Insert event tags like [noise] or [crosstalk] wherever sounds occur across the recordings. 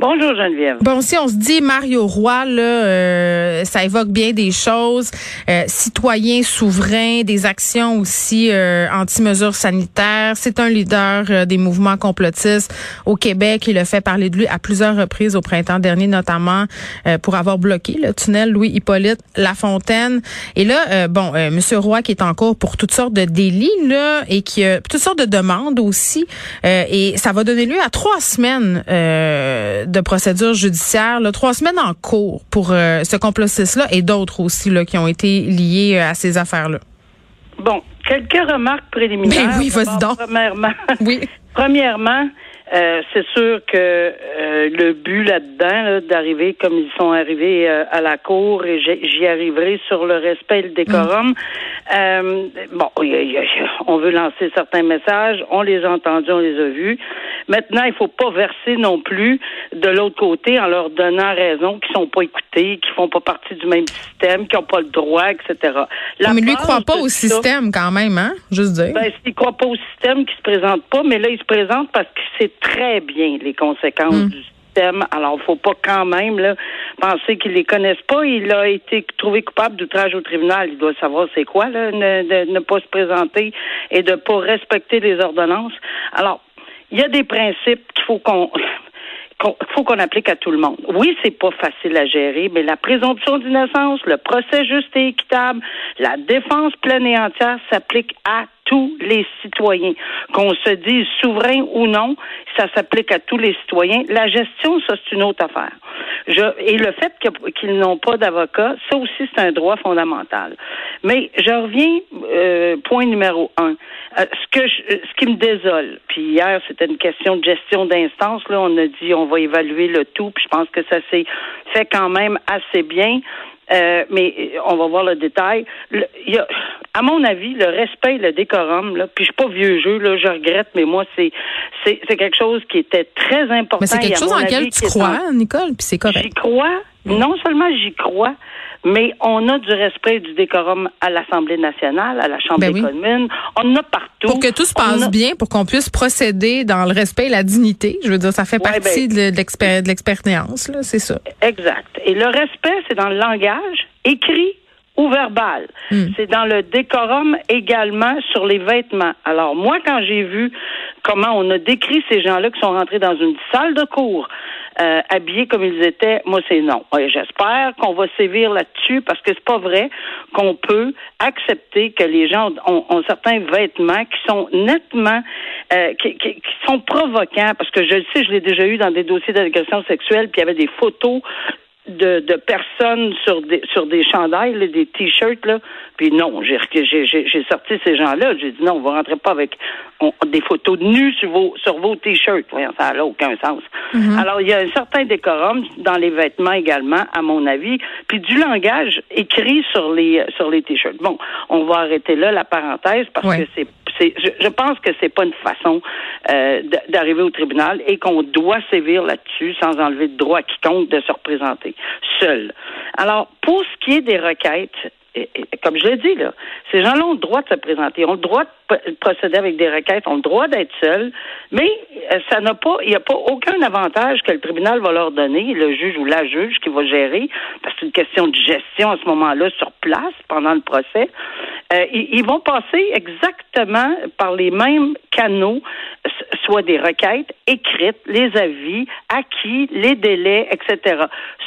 Bonjour, Geneviève. Bon, si on se dit Mario Roy, là, euh, ça évoque bien des choses. Euh, citoyen souverain, des actions aussi euh, anti-mesures sanitaires. C'est un leader euh, des mouvements complotistes au Québec. Il a fait parler de lui à plusieurs reprises au printemps dernier, notamment euh, pour avoir bloqué le tunnel Louis-Hippolyte Lafontaine. Et là, euh, bon, Monsieur Roy qui est en cours pour toutes sortes de délits là et qui toutes sortes de demandes aussi. Et ça va donner lieu à trois semaines de procédure judiciaire, là, trois semaines en cours pour euh, ce complotiste-là et d'autres aussi là, qui ont été liés euh, à ces affaires-là. Bon, quelques remarques préliminaires. Ben oui, vas-y donc. Premièrement, Oui. [laughs] premièrement euh, c'est sûr que euh, le but là-dedans, là, d'arriver comme ils sont arrivés euh, à la cour, et j'y arriverai sur le respect et le décorum. Euh, bon, y a- y a- on veut lancer certains messages, on les a entendus, on les a vus. Maintenant, il faut pas verser non plus de l'autre côté en leur donnant raison qu'ils sont pas écoutés, qu'ils font pas partie du même système, qu'ils ont pas le droit, etc. La mais lui, croit pas au ça- système quand même, hein? Juste dire. ben, il croit pas au système qui se présente pas, mais là, il se présente parce qu'il sait très bien les conséquences Mm. du système. Alors, faut pas quand même là, penser qu'il les connaisse pas. Il a été trouvé coupable d'outrage au tribunal. Il doit savoir c'est quoi, là, ne, de ne pas se présenter et de pas respecter les ordonnances. Alors, il y a des principes qu'il faut qu'on qu'on- faut qu'on applique à tout le monde. Oui, c'est pas facile à gérer, mais la présomption d'innocence, le procès juste et équitable, la défense pleine et entière s'applique à tous les citoyens. Qu'on se dise souverain ou non, ça s'applique à tous les citoyens. La gestion, ça, c'est une autre affaire. Je, et le fait qu'ils n'ont pas d'avocat, ça aussi, c'est un droit fondamental. Mais je reviens, euh, point numéro un. Euh, ce que je- ce qui me désole, puis hier, c'était une question de gestion d'instance, là, on a dit on va évaluer le tout, puis je pense que ça s'est fait quand même assez bien. Euh, mais euh, on va voir le détail. Le- y a, à mon avis, le respect, le décorum, là, puis je suis pas vieux jeu, là, je regrette, mais moi, c'est c'est c'est quelque chose qui était très important. mais c'est quelque chose en lequel tu est en- crois, Nicole, puis c'est correct. J'y crois. Non seulement j'y crois, mais on a du respect et du décorum à l'Assemblée nationale, à la Chambre Ben des oui. communes. On en a partout. Pour que tout se passe a- bien, pour qu'on puisse procéder dans le respect et la dignité. Je veux dire, ça fait Ouais, partie ben- de l'expé- de l'expérience, c'est ça. Exact. Et le respect, c'est dans le langage écrit ou verbal. Hmm. C'est dans le décorum également sur les vêtements. Alors moi, quand j'ai vu comment on a décrit ces gens-là qui sont rentrés dans une salle de cours euh, habillés comme ils étaient, moi c'est non. J'espère qu'on va sévir là-dessus parce que c'est pas vrai qu'on peut accepter que les gens ont, ont certains vêtements qui sont nettement euh, qui, qui- qui sont provoquants parce que je le sais, je l'ai déjà eu dans des dossiers d'agression sexuelle, puis il y avait des photos de, de personnes sur des sur des chandails, là, des t-shirts là. Puis non, j'ai j'ai j'ai j'ai sorti ces gens-là. J'ai dit non, on va rentrer pas avec on- des photos de nus sur vos sur vos t-shirts. Voyons, ça n'a aucun sens. Alors il y a un certain décorum dans les vêtements également, à mon avis, puis du langage écrit sur les sur les t-shirts. Bon, on va arrêter là la parenthèse parce Ouais. que c'est je, pense que c'est pas une façon euh, d'arriver au tribunal et qu'on doit sévir là-dessus sans enlever de droit à quiconque de se représenter seul. Alors, pour ce qui est des requêtes, comme je l'ai dit, là, ces gens-là ont le droit de se présenter, ont le droit de procéder avec des requêtes, ont le droit d'être seuls, mais euh, ça n'a pas, il n'y a pas aucun avantage que le tribunal va leur donner, le juge ou la juge qui va gérer, parce que c'est une question de gestion à ce moment-là sur place pendant le procès. Euh, ils, vont passer exactement par les mêmes canaux, soit des requêtes écrites, les avis, acquis, les délais, etc.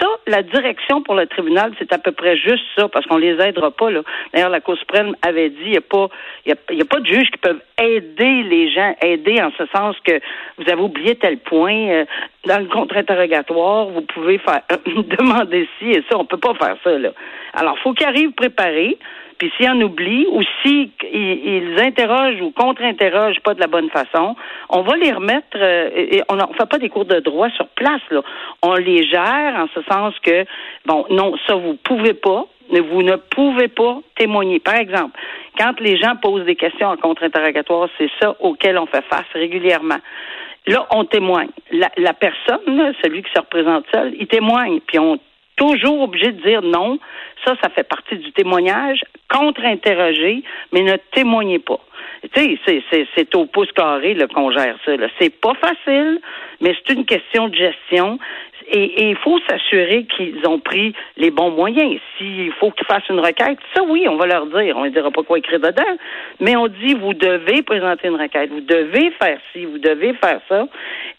Ça, la direction pour le tribunal, c'est à peu près juste ça, parce qu'on les aidera pas. D'ailleurs, la Cour suprême avait dit, il n'y a a, a pas de juges qui peuvent aider les gens, aider en ce sens que vous avez oublié tel point euh, dans le contre-interrogatoire, vous pouvez faire [laughs] demander ci et ça, on peut pas faire ça là. Alors, faut qu'ils arrivent préparés. Puis s'ils en oublient ou s'ils ils interrogent ou contre-interrogent pas de la bonne façon, on va les remettre. euh, et on ne fait pas des cours de droit sur place. Là. On les gère en ce sens que, bon, non, ça, vous pouvez pas. Vous ne pouvez pas témoigner. Par exemple, quand les gens posent des questions en contre-interrogatoire, c'est ça auquel on fait face régulièrement. Là, on témoigne. La, personne, celui qui se représente seul, il témoigne, puis on toujours obligé de dire non. Ça, ça fait partie du témoignage. Contre-interroger, mais ne témoignez pas. Tu sais, c'est au pouce carré qu'on gère ça. C'est pas facile, mais c'est une question de gestion. Et il faut s'assurer qu'ils ont pris les bons moyens. S'il faut qu'ils fassent une requête, ça oui, on va leur dire. On ne dira pas quoi écrire dedans, mais on dit vous devez présenter une requête, vous devez faire ci, vous devez faire ça.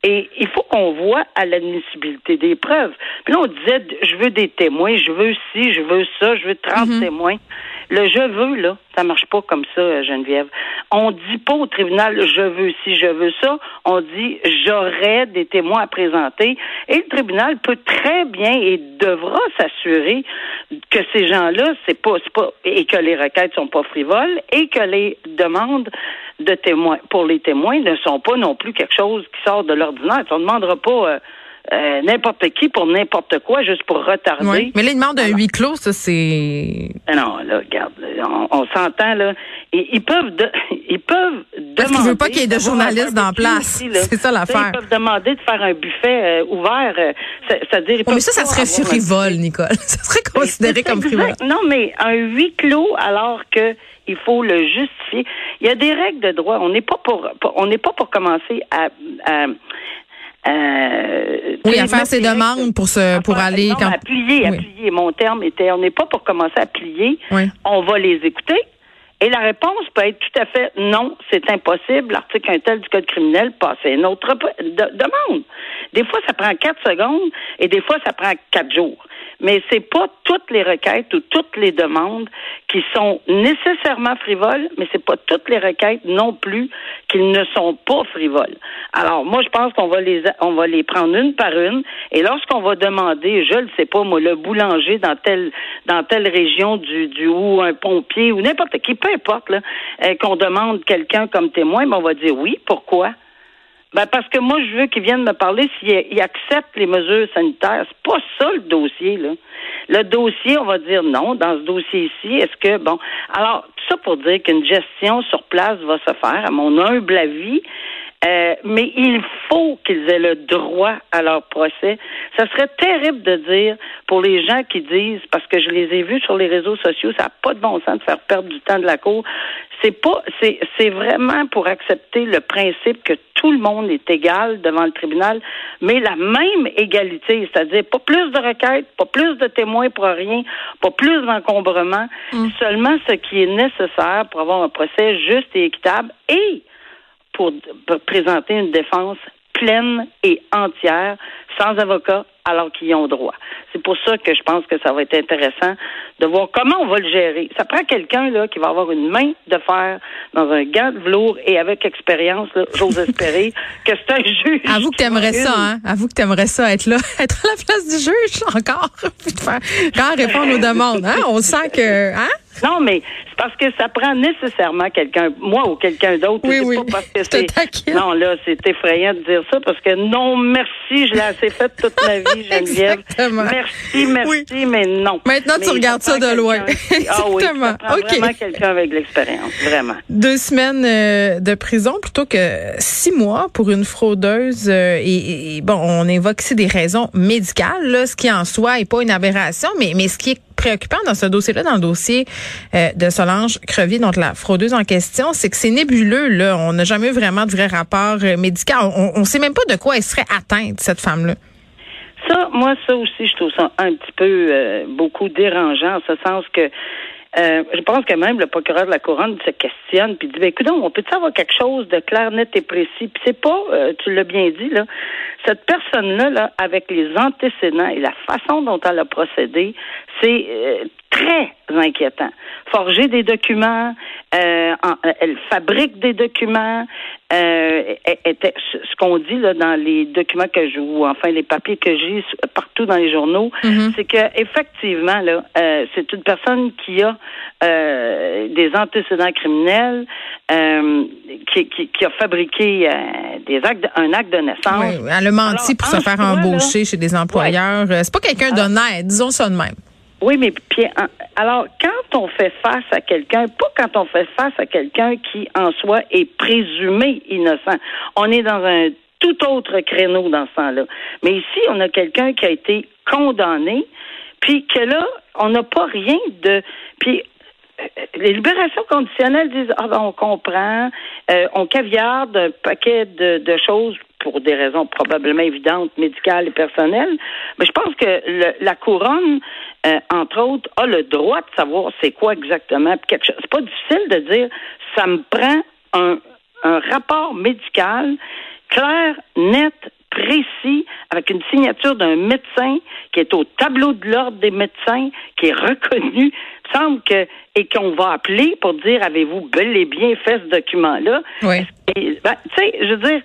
Et il faut qu'on voit à l'admissibilité des preuves. Puis là, on disait je veux des témoins, je veux ci, je veux ça, je veux 30 mm-hmm. témoins. Le je veux, là, ça marche pas comme ça, Geneviève. On dit pas au tribunal je veux si je veux ça. On dit j'aurai des témoins à présenter. Et le tribunal peut très bien et devra s'assurer que ces gens-là, c'est pas, pas, et que les requêtes sont pas frivoles et que les demandes de témoins pour les témoins ne sont pas non plus quelque chose qui sort de l'ordinaire. On demandera pas euh, euh, n'importe qui pour n'importe quoi, juste pour retarder. Oui. Mais là, ils demandent un huis clos, ça, c'est... Non, là, regarde, on, s'entend, là. Ils, peuvent [laughs] ils peuvent Parce qu'ils ne veulent pas qu'il y ait de journalistes dans place. [laughs] C'est ça l'affaire. Ils peuvent demander de faire un buffet euh, ouvert. Euh, c'est-à-dire, mais ça, ça serait frivole, Nicole. [laughs] ça serait considéré comme frivole. Non, mais un huis clos, alors que il faut le justifier. Il y a des règles de droit. On n'est pas pour, on n'est pas pour commencer à, à euh, oui, à faire ses demandes pour se, pour aller quand... à plier, à plier. Mon terme était, on n'est pas pour commencer à plier. On va les écouter. Et la réponse peut être tout à fait non, c'est impossible. L'article 1 tel du Code criminel passe une autre demande. Des fois, ça prend quatre secondes et des fois, ça prend quatre jours mais c'est pas toutes les requêtes ou toutes les demandes qui sont nécessairement frivoles, mais c'est pas toutes les requêtes non plus qui ne sont pas frivoles. Alors moi je pense qu'on va les on va les prendre une par une et lorsqu'on va demander, je ne sais pas moi le boulanger dans telle dans telle région du du ou un pompier ou n'importe qui peu importe là euh, qu'on demande quelqu'un comme témoin, ben, on va dire oui, pourquoi? Ben parce que moi, je veux qu'ils viennent me parler s'ils acceptent les mesures sanitaires. C'est pas ça le dossier, là. Le dossier, on va dire non, dans ce dossier-ci, est-ce que bon alors, tout ça pour dire qu'une gestion sur place va se faire, à mon humble avis, euh, mais il faut qu'ils aient le droit à leur procès. Ça serait terrible de dire pour les gens qui disent, parce que je les ai vus sur les réseaux sociaux, ça n'a pas de bon sens de faire perdre du temps de la cour. C'est pas, c'est, c'est vraiment pour accepter le principe que tout le monde est égal devant le tribunal, mais la même égalité, c'est-à-dire pas plus de requêtes, pas plus de témoins pour rien, pas plus d'encombrement, mm. seulement ce qui est nécessaire pour avoir un procès juste et équitable et pour, présenter une défense pleine et entière, sans avocat, alors qu'ils y ont droit. C'est pour ça que je pense que ça va être intéressant de voir comment on va le gérer. Ça prend quelqu'un là qui va avoir une main de fer dans un gant de velours et avec expérience, j'ose espérer [laughs] que c'est un juge. Avoue que t'aimerais ça, hein? Avoue que t'aimerais ça être là, [laughs] être à la place du juge encore, [laughs] puis de faire, quand répondre aux demandes, hein? On sent que, hein? Non, mais c'est parce que ça prend nécessairement quelqu'un, moi ou quelqu'un d'autre. Oui, oui. Pas parce que c'est. Non, là, c'est effrayant de dire ça parce que non, merci, je l'ai assez fait toute ma vie, [laughs] Geneviève. Exactement. Merci, merci, mais non. Maintenant, tu regardes ça de loin. [laughs] ah oui, ça prend vraiment quelqu'un avec l'expérience, vraiment. Deux semaines euh, de prison plutôt que six mois pour une fraudeuse. Euh, et, bon, on évoque ici des raisons médicales, là, ce qui en soi est pas une aberration, mais, mais ce qui est préoccupant dans ce dossier-là, dans le dossier euh, de Solange Crevier, donc la fraudeuse en question, c'est que c'est nébuleux. Là, on n'a jamais eu vraiment de vrai rapport euh, médical. On ne sait même pas de quoi elle serait atteinte cette femme-là. Ça, moi, ça aussi, je trouve ça un petit peu euh, beaucoup dérangeant, en ce sens que je pense que même le procureur de la couronne se questionne puis dit ben écoute on peut avoir quelque chose de clair, net et précis? Puis c'est pas, tu l'as bien dit là, cette personne-là, là, avec les antécédents et la façon dont elle a procédé, c'est euh, très inquiétant. Forger des documents, euh, elle fabrique des documents. Euh, ce qu'on dit là dans les documents que je ou enfin les papiers que j'ai partout dans les journaux, mm-hmm. c'est que effectivement là, euh, c'est une personne qui a des antécédents criminels, qui, qui, a fabriqué des actes, un acte de naissance. Oui, elle a menti pour se faire embaucher chez des employeurs. C'est pas quelqu'un d'honnête, disons ça de même. Oui, mais puis, en- alors, quand on fait face à quelqu'un, pas quand on fait face à quelqu'un qui, en soi, est présumé innocent. On est dans un tout autre créneau dans ce temps-là. Mais ici, on a quelqu'un qui a été condamné, puis que là, on n'a pas rien de... Puis, euh, les libérations conditionnelles disent ah ben on comprend, euh, on caviarde un paquet de, de choses pour des raisons probablement évidentes, médicales et personnelles. Mais je pense que le- la couronne, euh, entre autres, a le droit de savoir c'est quoi exactement. puis quelque chose. C'est pas difficile de dire ça me prend un, un rapport médical clair, net, précis, avec une signature d'un médecin qui est au tableau de l'ordre des médecins, qui est reconnu. Il semble que et qu'on va appeler pour dire avez-vous bel et bien fait ce document-là? Oui. Ben, tu sais, je veux dire,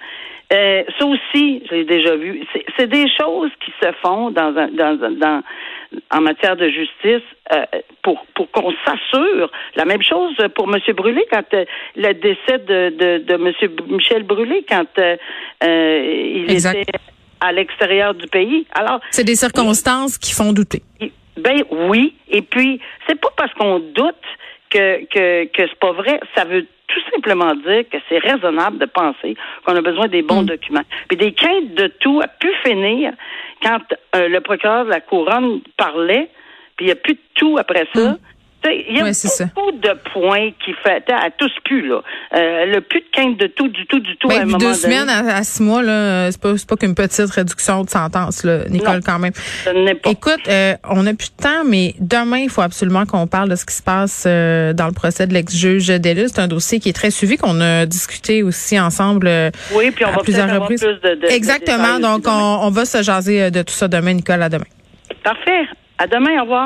euh, ça aussi, je l'ai déjà vu. C'est- des choses qui se font dans, un, dans, dans en matière de justice euh, pour pour qu'on s'assure. La même chose pour M. Brûlé quand euh, le décès de, de, de M. Michel Brûlé quand il Exact. était à l'extérieur du pays. Alors, C'est des circonstances qui font douter. ben oui. Et puis, c'est pas parce qu'on doute que, que, que c'est pas vrai. Ça veut tout simplement dire que c'est raisonnable de penser qu'on a besoin des bons Mm. documents. Puis des quintes de tout a pu finir quand euh, le procureur de la couronne parlait, puis il n'y a plus de tout après ça. Mm. Il y a Ouais, c'est ça. beaucoup de points qui fait à tous plus là. Euh, le plus de quinte de tout, du tout, du tout. à un Ben, moment deux donné, semaines à, à six mois, là, c'est pas, c'est pas qu'une petite réduction de sentence, là, Nicole, Non. quand même. pas. Écoute, euh, on n'a plus de temps, mais demain, il faut absolument qu'on parle de ce qui se passe euh, dans le procès de l'ex-juge Delus. C'est un dossier qui est très suivi, qu'on a discuté aussi ensemble euh, oui, puis on à va plusieurs avoir reprises. plus de, de- de Exactement. détails Donc, on, on va se jaser euh, de tout ça demain, Nicole, à demain. Parfait. À demain. Au revoir.